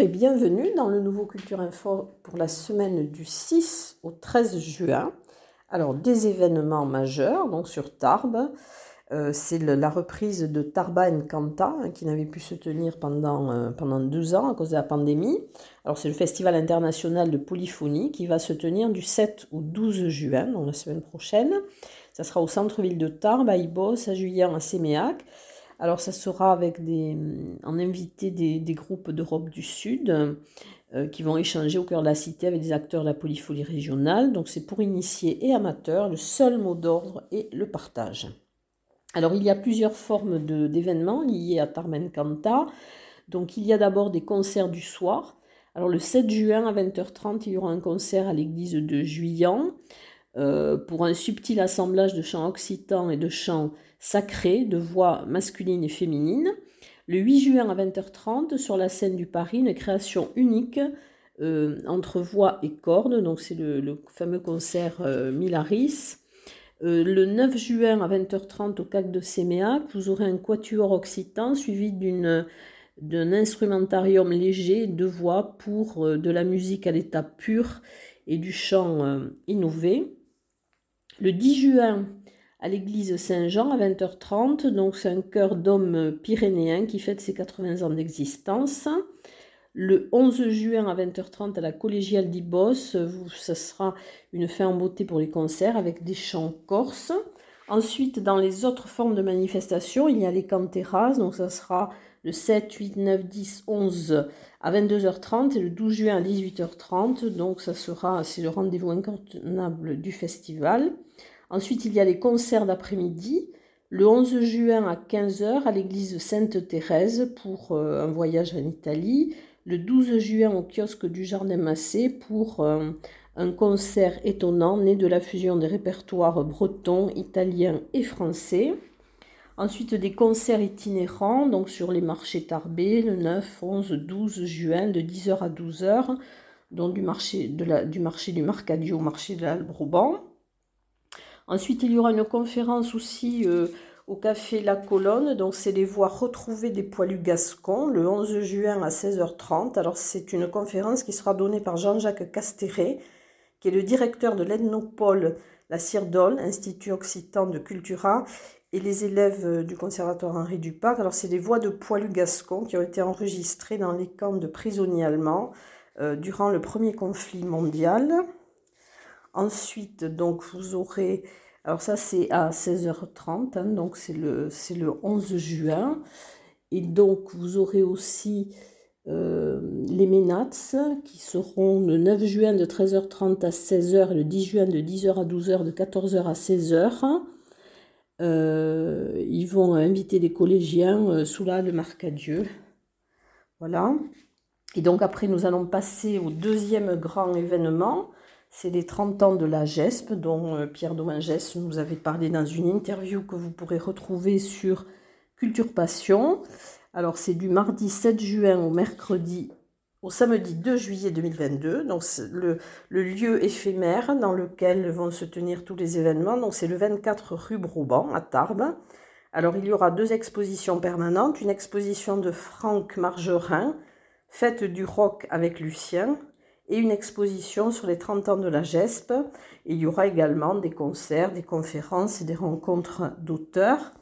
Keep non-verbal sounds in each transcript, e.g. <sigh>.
Et bienvenue dans le nouveau Culture Info pour la semaine du 6 au 13 juin. Alors des événements majeurs donc sur Tarbes. Euh, c'est la reprise de Tarba Canta hein, qui n'avait pu se tenir pendant, euh, pendant deux ans à cause de la pandémie. Alors c'est le festival international de polyphonie qui va se tenir du 7 au 12 juin, donc la semaine prochaine. Ça sera au centre-ville de Tarbes, à Ibos, à Juillan, à Séméac. Alors ça sera avec des, en invité des, groupes d'Europe du Sud euh, qui vont échanger au cœur de la cité avec des acteurs de la polyphonie régionale. Donc c'est pour initiés et amateurs, le seul mot d'ordre est le partage. Alors il y a plusieurs formes d'événements liés à Tarmen Kanta. Donc il y a d'abord des concerts du soir. Alors le 7 juin à 20h30, il y aura un concert à l'église de Juillan euh, pour un subtil assemblage de chants occitans et de chants sacrés, de voix masculines et féminines. Le 8 juin à 20h30, sur la scène du Paris, une création unique euh, entre voix et cordes. Donc c'est le, fameux concert euh, Milaris. Le 9 juin à 20h30 au CAC de Séméac, vous aurez un quatuor occitan suivi d'une d'un instrumentarium léger de voix pour de la musique à l'état pur et du chant innové. Le 10 juin, à l'église Saint-Jean à 20h30. Donc c'est un chœur d'hommes pyrénéens qui fête ses 80 ans d'existence. Le 11 juin à 20h30 à la collégiale d'Ibos, ce sera une fin en beauté pour les concerts avec des chants corses. Ensuite, dans les autres formes de manifestation, il y a les canteras, donc ça sera le 7, 8, 9, 10, 11 à 22h30 et le 12 juin à 18h30. Donc ça sera, c'est le rendez-vous incontournable du festival. Ensuite, il y a les concerts d'après-midi. Le 11 juin à 15h à l'église Sainte-Thérèse pour euh, un voyage en Italie. Le 12 juin au kiosque du Jardin Massé pour euh, un concert étonnant né de la fusion des répertoires bretons, italiens et français. Ensuite, des concerts itinérants, donc sur les marchés tarbés, le 9, 11, 12 juin, de 10h à 12h, donc du marché, du, marché du Marcadio au marché de l'Albrouban. Ensuite, il y aura une conférence aussi euh, au Café La Colonne, donc c'est les voix retrouvées des poilus gascons, le 11 juin à 16h30. Alors, c'est une conférence qui sera donnée par Jean-Jacques Castéré, qui est le directeur de l'Ethnopole La Cirdole, Institut Occitan de Cultura, et les élèves euh, du Conservatoire Henri Dupac. Alors, c'est des voix de poilus gascons qui ont été enregistrées dans les camps de prisonniers allemands euh, durant le premier conflit mondial. Ensuite, donc, vous aurez. Alors, ça, c'est à 16h30, hein, donc c'est le, le 11 juin. Et donc, vous aurez aussi euh, les Ménats qui seront le 9 juin de 13h30 à 16h et le 10 juin de 10h à 12h, de 14h à 16h. Euh, ils vont inviter des collégiens euh, sous la le Marcadieu. Voilà. Et donc après, nous allons passer au deuxième grand événement. C'est les 30 ans de la GESP, dont Pierre Domingès nous avait parlé dans une interview que vous pourrez retrouver sur Culture Passion. Alors c'est du mardi 7 juin au mercredi au samedi 2 juillet 2022. Donc le, le, lieu éphémère dans lequel vont se tenir tous les événements. Donc c'est le 24 rue Brouban à Tarbes. Alors il y aura deux expositions permanentes, une exposition de Franck Margerin, Fête du rock avec Lucien, et une exposition sur les 30 ans de la GESP. il y aura également des concerts, des conférences et des rencontres d'auteurs.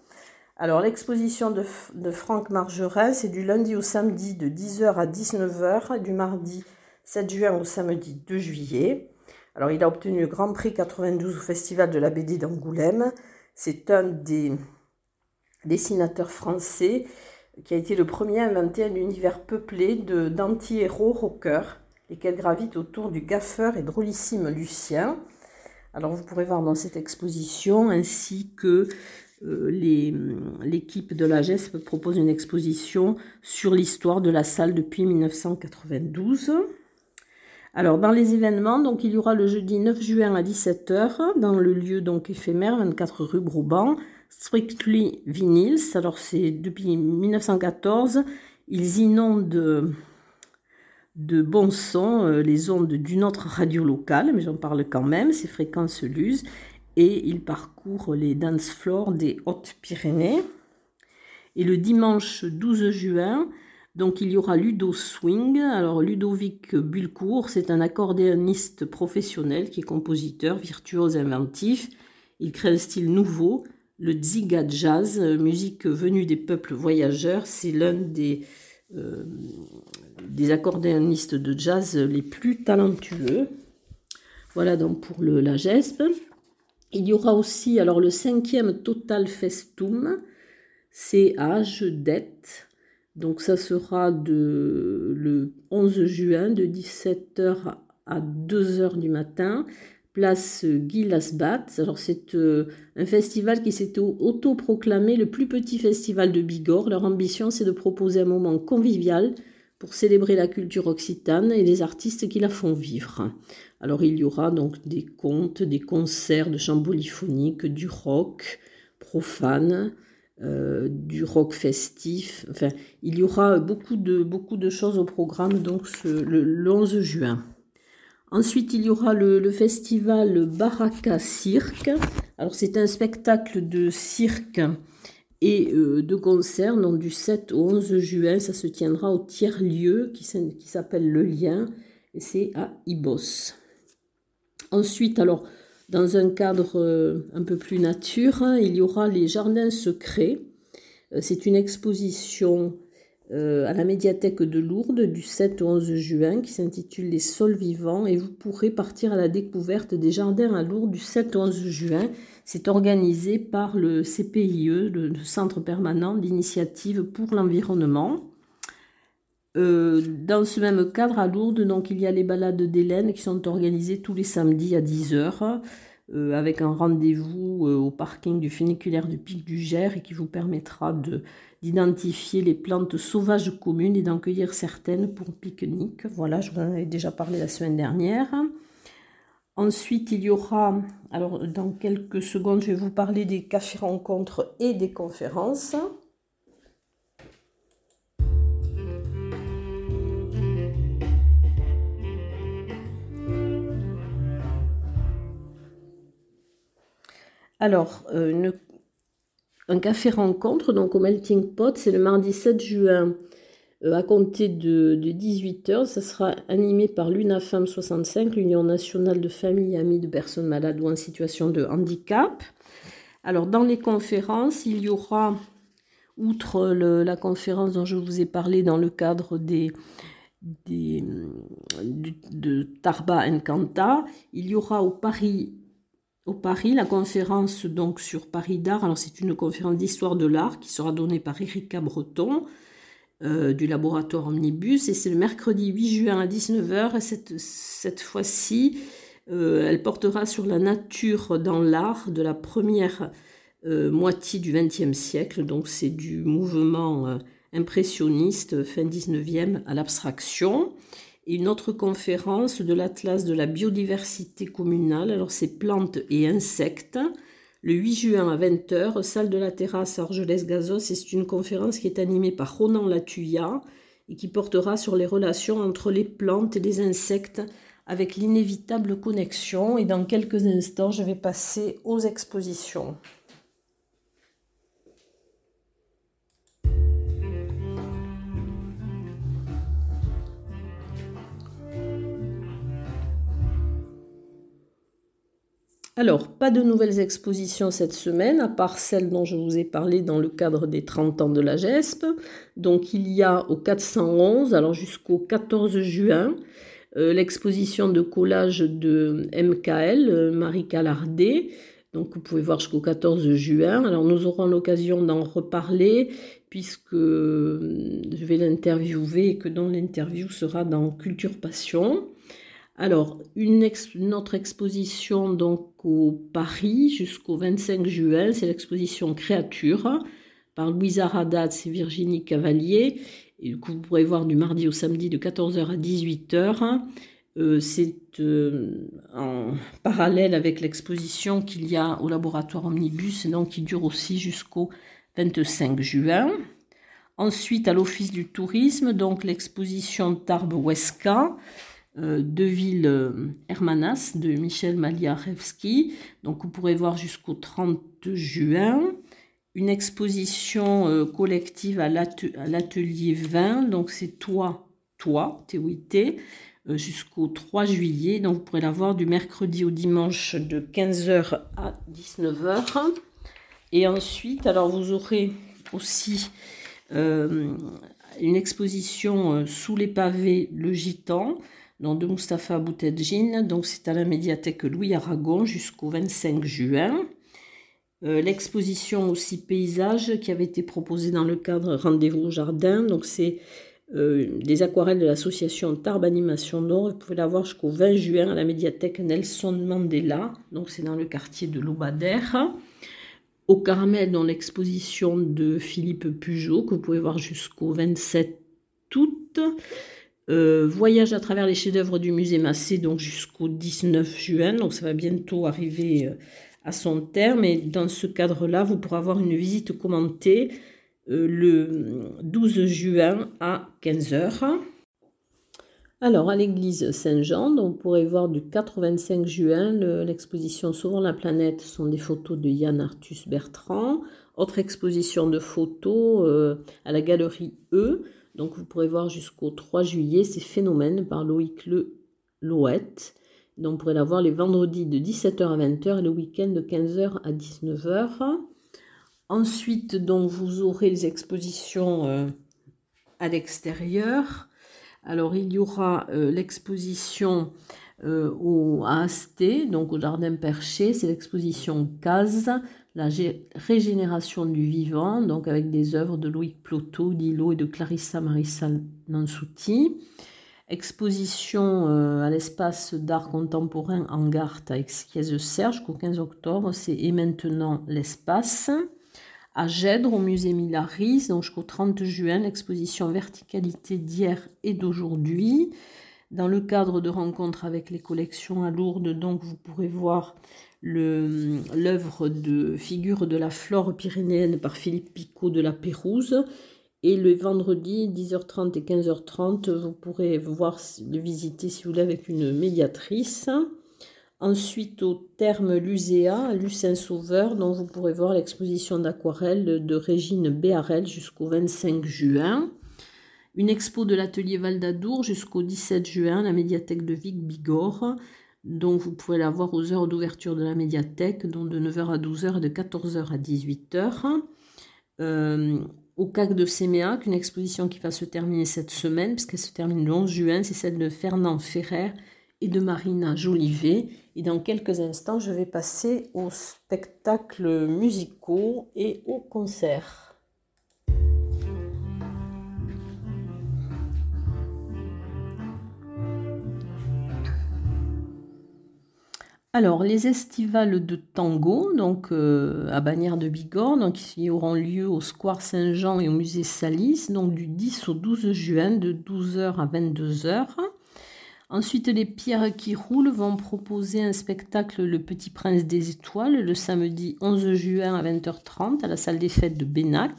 Alors l'exposition de, Franck Margerin, c'est du lundi au samedi de 10h à 19h, du mardi 7 juin au samedi 2 juillet. Alors il a obtenu le Grand Prix 92 au Festival de la BD d'Angoulême. C'est un des dessinateurs français qui a été le premier à inventer un univers peuplé d'anti-héros rockers, lesquels gravitent autour du gaffeur et drôlissime Lucien. Alors vous pourrez voir dans cette exposition ainsi que l'équipe de la GESP propose une exposition sur l'histoire de la salle depuis 1992. Alors, dans les événements, donc, il y aura le jeudi 9 juin à 17h, dans le lieu donc éphémère, 24 rue Brouban, Strictly Vinyls. Alors, c'est depuis 1914, ils inondent de bons sons euh, les ondes d'une autre radio locale, mais j'en parle quand même, c'est Fréquence Luz et il parcourt les dance floors des Hautes-Pyrénées. Et le dimanche 12 juin, Donc il y aura Ludo Swing. Alors Ludovic Bulcourt, c'est un accordéoniste professionnel qui est compositeur, virtuose, inventif. Il crée un style nouveau, le Ziga Jazz, musique venue des peuples voyageurs. C'est l'un des, euh, des accordéonistes de jazz les plus talentueux. Voilà donc pour le, la GESP. Il y aura aussi alors le cinquième Total Festum, CH dette. Donc ça sera de, le 11 juin de 17h à 2h du matin, place Guy. Alors c'est euh, un festival qui s'est autoproclamé le plus petit festival de Bigorre. Leur ambition c'est de proposer un moment convivial pour célébrer la culture occitane et les artistes qui la font vivre. Alors il y aura donc des contes, des concerts de chant polyphonique, du rock profane, euh, du rock festif. Enfin, il y aura beaucoup de, choses au programme donc le, 11 juin. Ensuite, il y aura le, festival Baraka Cirque. Alors c'est un spectacle de cirque et euh, de concert donc du 7 au 11 juin. Ça se tiendra au tiers-lieu qui, qui s'appelle Le Lien et c'est à Ibos. Ensuite, alors, dans un cadre euh, un peu plus nature, hein, il y aura les jardins secrets. Euh, c'est une exposition euh, à la médiathèque de Lourdes du 7 au 11 juin qui s'intitule Les sols vivants et vous pourrez partir à la découverte des jardins à Lourdes du 7 au 11 juin. C'est organisé par le CPIE, le Centre permanent d'initiative pour l'environnement. Euh, dans ce même cadre, à Lourdes, donc, il y a les balades d'Hélène qui sont organisées tous les samedis à 10h, euh, avec un rendez-vous euh, au parking du funiculaire du Pic du Gers et qui vous permettra d'identifier les plantes sauvages communes et d'en cueillir certaines pour pique-nique. Voilà, je vous en ai déjà parlé la semaine dernière. Ensuite, il y aura, alors dans quelques secondes, je vais vous parler des cafés-rencontres et des conférences. Alors, euh, un café rencontre, donc au Melting Pot, c'est le mardi 7 juin euh, à compter de, 18h. Ça sera animé par l'UNAFAM 65, l'Union nationale de familles et amis de personnes malades ou en situation de handicap. Alors, dans les conférences, il y aura, outre la conférence dont je vous ai parlé dans le cadre de Tarba Encanta, il y aura au Paris au Paris, la conférence donc sur Paris d'art. Alors c'est une conférence d'histoire de l'art qui sera donnée par Erika Breton euh, du laboratoire Omnibus et c'est le mercredi 8 juin à 19h. cette, cette fois-ci, euh, elle portera sur la nature dans l'art de la première euh, moitié du XXe siècle. Donc c'est du mouvement impressionniste fin 19e à l'abstraction une autre conférence de l'Atlas de la biodiversité communale. Alors, c'est plantes et insectes. Le 8 juin à 20h, salle de la terrasse Argelès-Gazos. C'est une conférence qui est animée par Ronan Latuya et qui portera sur les relations entre les plantes et les insectes avec l'inévitable connexion. Et dans quelques instants, je vais passer aux expositions. Alors, pas de nouvelles expositions cette semaine, à part celle dont je vous ai parlé dans le cadre des 30 ans de la GESP. Donc, il y a au 411, alors jusqu'au 14 juin, euh, l'exposition de collage de MKL, euh, Marie Calardet. Donc, vous pouvez voir jusqu'au 14 juin. Alors, nous aurons l'occasion d'en reparler puisque euh, je vais l'interviewer et que dans l'interview sera dans Culture Passion. Alors, une, autre exposition donc au Paris jusqu'au 25 juin, c'est l'exposition Créature par Louisa Radatz et Virginie Cavalier, que vous pourrez voir du mardi au samedi de 14h à 18h. Euh, c'est euh, en parallèle avec l'exposition qu'il y a au laboratoire Omnibus, et donc qui dure aussi jusqu'au 25 juin. Ensuite, à l'Office du tourisme, donc l'exposition Tarbes Euh, de villes euh, Hermanas de Michel Maliarewski. Donc vous pourrez voir jusqu'au 30 juin. une exposition euh, collective à l'atelier 20. Donc c'est toi, toi, TOIT, jusqu'au 3 juillet. Donc vous pourrez la voir du mercredi au dimanche de 15h à 19h. Et ensuite, alors vous aurez aussi une exposition sous les pavés Le Gitan, donc de Mustapha Boutedjine. Donc c'est à la médiathèque Louis Aragon jusqu'au 25 juin. Euh, l'exposition aussi paysage qui avait été proposée dans le cadre Rendez-vous au jardin. Donc c'est euh, des aquarelles de l'association Tarbes Animation Nord. Vous pouvez la voir jusqu'au 20 juin à la médiathèque Nelson Mandela. Donc c'est dans le quartier de Lobader. Au Carmel, dans l'exposition de Philippe Pujot, que vous pouvez voir jusqu'au 27 août. Euh, voyage à travers les chefs-d'œuvre du musée Massé, donc jusqu'au 19 juin. Donc ça va bientôt arriver à son terme. Et dans ce cadre-là, vous pourrez avoir une visite commentée euh, le 12 juin à 15h. Alors, à l'église Saint-Jean, on pourrait voir du 4 au 25 juin l'exposition Sauvons la planète sont des photos de Yann Arthus Bertrand. Autre exposition de photos euh, à la galerie E. Donc, vous pourrez voir jusqu'au 3 juillet ces phénomènes par Loïc Le Louette. Donc, on pourrait la voir les vendredis de 17h à 20h et le week-end de 15h à 19h. Ensuite, donc, vous aurez les expositions euh, à l'extérieur. Alors, il y aura euh, l'exposition euh, au, Asté, donc au Jardin Perché. C'est l'exposition Case, la régénération du vivant, donc avec des œuvres de Louis Ploto, d'Hilo et de Clarissa Marissa Nansouti. Exposition euh, à l'espace d'art contemporain en Garth à Exquiez-Serge jusqu'au 15 octobre. C'est Et maintenant l'espace. À Gèdre, au musée Milaris, donc jusqu'au 30 juin, l'exposition Verticalité d'hier et d'aujourd'hui. Dans le cadre de rencontres avec les collections à Lourdes, donc vous pourrez voir l'œuvre de figure de la flore pyrénéenne par Philippe Picot de la Pérouse et le vendredi, 10h30 et 15h30, vous pourrez voir, le visiter si vous voulez avec une médiatrice. Ensuite, au terme Luséa, Lucin Sauveur, dont vous pourrez voir l'exposition d'aquarelle de Régine Béarel jusqu'au 25 juin. Une expo de l'atelier Val d'Adour jusqu'au 17 juin, la médiathèque de Vic Bigorre, dont vous pouvez la voir aux heures d'ouverture de la médiathèque, dont de 9h à 12h et de 14h à 18h. Euh, au CAC de Séméac, une exposition qui va se terminer cette semaine, puisqu'elle se termine le 11 juin, c'est celle de Fernand Ferrer et de Marina Jolivet. Et dans quelques instants, je vais passer aux spectacles musicaux et aux concerts. Alors, les estivales de tango, donc euh, à Bagnères de Bigorre, donc, qui auront lieu au Square Saint-Jean et au musée Salis, donc du 10 au 12 juin, de 12h à 22h. Ensuite, les Pierres qui roulent vont proposer un spectacle Le Petit Prince des Étoiles le samedi 11 juin à 20h30 à la salle des fêtes de Bénac.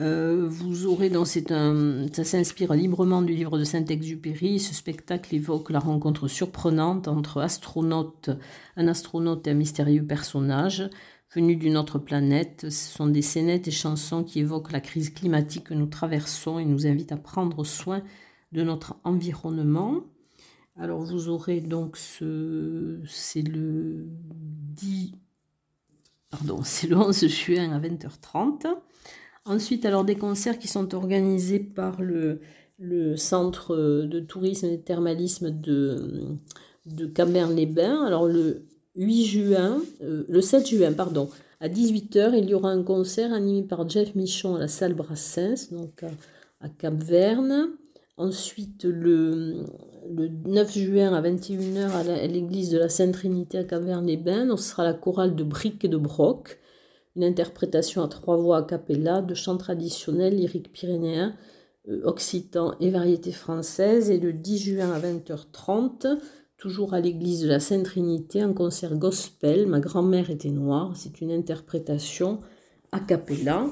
Euh, vous aurez donc c'est un, ça s'inspire librement du livre de Saint-Exupéry. Ce spectacle évoque la rencontre surprenante entre un astronaute et un mystérieux personnage venu d'une autre planète. Ce sont des scénettes et chansons qui évoquent la crise climatique que nous traversons et nous invitent à prendre soin de notre environnement. Alors vous aurez donc ce, c'est le 10, pardon, <laughs> c'est le 11 juin à 20h30. Ensuite, alors des concerts qui sont organisés par le, centre de tourisme et de thermalisme de, de les bains Alors le 8 juin, euh, le 7 juin, pardon, à 18h, il y aura un concert animé par Jeff Michon à la salle Brassens, donc à, Cap-Verne. Ensuite, le, 9 juin à 21h à l'église de la Sainte Trinité à Cap-Verne-les-Bains, ce sera la chorale de Bric et de Broc une interprétation à trois voix a cappella de chants traditionnels lyriques pyrénéens, euh, occitan et variétés françaises. Et le 10 juin à 20h30, toujours à l'église de la Sainte Trinité, un concert gospel. Ma grand-mère était noire. C'est une interprétation a cappella.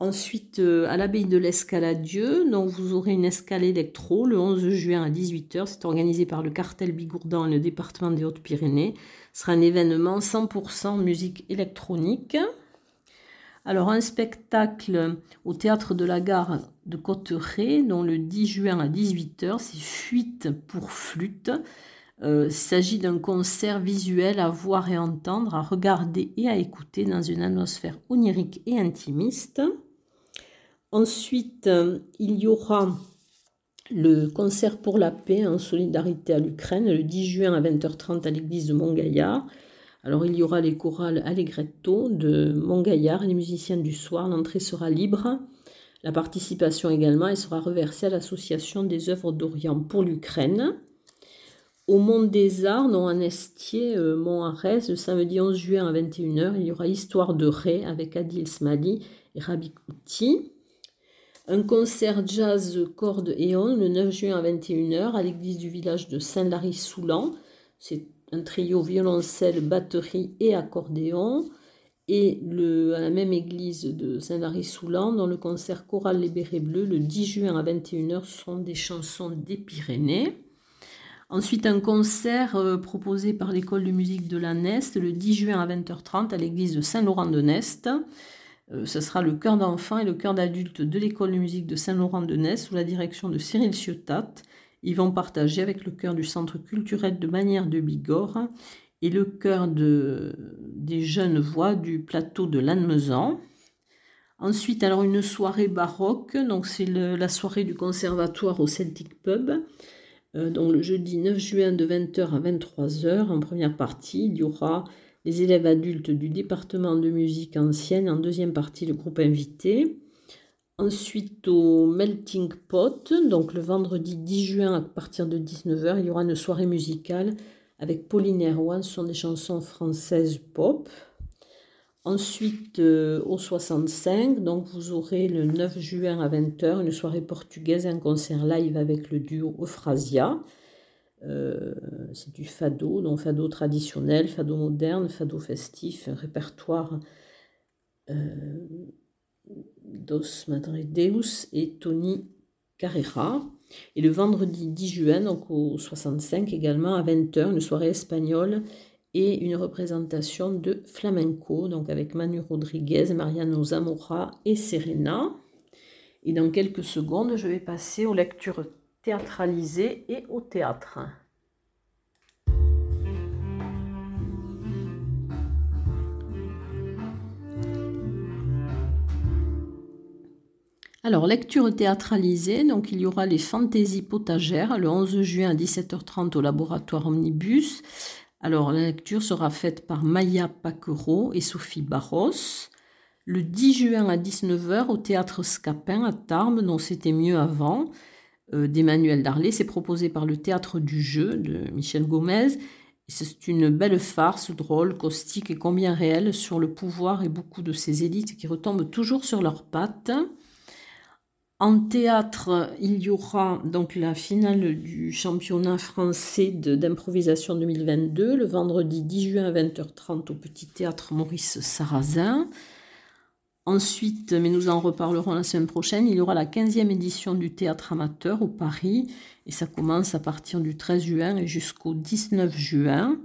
Ensuite, euh, à l'abbaye de l'Escaladieu, donc vous aurez une escale électro le 11 juin à 18h. C'est organisé par le cartel Bigourdan et le département des Hautes-Pyrénées. Ce sera un événement 100% musique électronique. Alors, un spectacle au théâtre de la gare de Cotteret, dont le 10 juin à 18h, c'est Fuite pour flûte. Euh, il s'agit d'un concert visuel à voir et entendre, à regarder et à écouter dans une atmosphère onirique et intimiste. Ensuite, euh, il y aura le concert pour la paix en solidarité à l'Ukraine le 10 juin à 20h30 à l'église de Montgaillard. Alors il y aura les chorales Allegretto de Montgaillard et les musiciens du soir. L'entrée sera libre. La participation également sera reversée à l'association des œuvres d'Orient pour l'Ukraine. Au Monde des Arts, non en Estier, euh, Mont-Arès, le samedi 11 juin à 21h, il y aura Histoire de Ré avec Adil Smali et Rabi Kouti. Un concert jazz corde et on le 9 juin à 21h à l'église du village de Saint-Lary-Soulan. C'est un trio violoncelle, batterie et accordéon. Et le, à la même église de Saint-Lary-Soulan, dans le concert choral Les Bérets Bleus, le 10 juin à 21h, sont des chansons des Pyrénées. Ensuite, un concert euh, proposé par l'école de musique de la Nest le 10 juin à 20h30 à l'église de Saint-Laurent de Nest. Euh, ce sera le chœur d'enfants et le chœur d'adultes de l'école de musique de Saint-Laurent de Nest sous la direction de Cyril Ciotat ils vont partager avec le chœur du Centre culturel de Manière de Bigorre et le chœur de, des jeunes voix du plateau de Lannemezan. Ensuite, alors une soirée baroque, donc c'est la soirée du conservatoire au Celtic Pub. Euh, donc le jeudi 9 juin de 20h à 23h, en première partie, il y aura les élèves adultes du département de musique ancienne, en deuxième partie le groupe invité. Ensuite, au Melting Pot, donc le vendredi 10 juin à partir de 19h, il y aura une soirée musicale avec Pauline Erwan, ce des chansons françaises pop. Ensuite, euh, au 65, donc vous aurez le 9 juin à 20h une soirée portugaise, un concert live avec le duo Euphrasia. Euh, c'est du fado, donc fado traditionnel, fado moderne, fado festif, répertoire euh, Dos Madre Deus et Tony Carrera. Et le vendredi 10 juin, donc au 65 également, à 20h, une soirée espagnole et une représentation de flamenco, donc avec Manu Rodriguez, Mariano Zamora et Serena. Et dans quelques secondes, je vais passer aux lectures théâtralisées et au théâtre. Alors, lecture théâtralisée, donc il y aura les fantaisies potagères le 11 juin à 17h30 au laboratoire Omnibus. Alors, la lecture sera faite par Maya Paquereau et Sophie Barros. Le 10 juin à 19h au théâtre Scapin à Tarbes, dont c'était mieux avant, d'Emmanuel Darlé. C'est proposé par le théâtre du jeu de Michel Gomez. C'est une belle farce drôle, caustique et combien réelle sur le pouvoir et beaucoup de ces élites qui retombent toujours sur leurs pattes. En théâtre, il y aura donc la finale du championnat français d'improvisation 2022 le vendredi 10 juin à 20h30 au Petit Théâtre Maurice Sarrazin. Ensuite, mais nous en reparlerons la semaine prochaine, il y aura la 15e édition du théâtre amateur au Paris et ça commence à partir du 13 juin et jusqu'au 19 juin.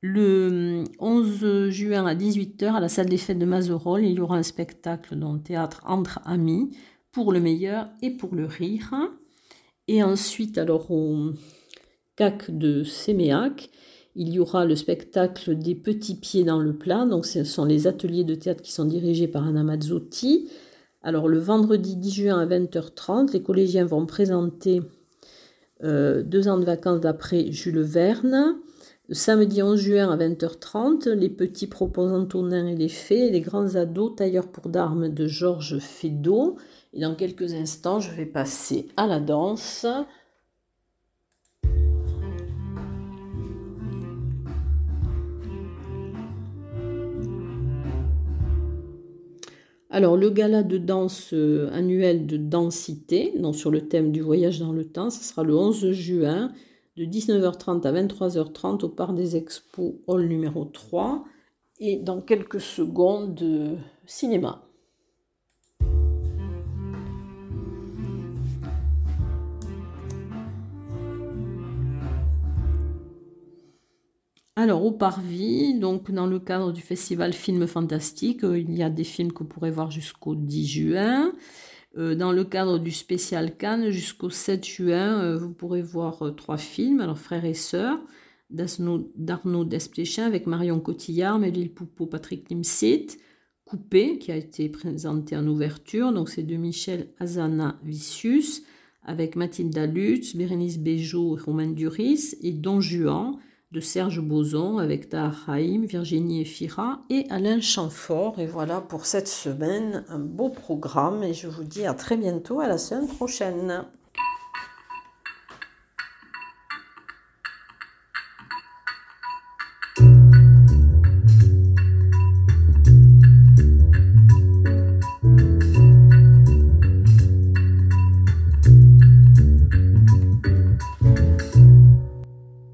Le 11 juin à 18h à la salle des fêtes de Mazerolles, il y aura un spectacle dans le théâtre entre amis pour le meilleur et pour le rire. Et ensuite, alors au CAC de Séméac, il y aura le spectacle des petits pieds dans le plat. Donc, ce sont les ateliers de théâtre qui sont dirigés par Anna Mazzotti. Alors, le vendredi 10 juin à 20h30, les collégiens vont présenter euh, deux ans de vacances d'après Jules Verne. Le samedi 11 juin à 20h30, les petits proposant Antonin et les fées, les grands ados tailleurs pour d'armes de Georges Feydeau. Et dans quelques instants, je vais passer à la danse. Alors, le gala de danse euh, annuel de densité, donc sur le thème du voyage dans le temps, ce sera le 11 juin de 19h30 à 23h30 au Parc des Expos Hall numéro 3 et dans quelques secondes, cinéma. Alors, au Parvis, donc dans le cadre du festival Film Fantastique, euh, il y a des films que vous pourrez voir jusqu'au 10 juin. Euh, dans le cadre du spécial Cannes, jusqu'au 7 juin, euh, vous pourrez voir trois films, alors Frères et Sœurs, d'Arnaud Desplechin avec Marion Cotillard, Mélile Poupeau, Patrick Limsit, Coupé, qui a été présenté en ouverture, donc c'est de Michel Azana Vicius, avec Mathilde Lutz, Bérénice Béjot et Romain Duris, et Don Juan, de Serge Boson avec Tahar Haïm, Virginie Efira et Alain Chamfort. Et voilà pour cette semaine, un beau programme et je vous dis à très bientôt, à la semaine prochaine.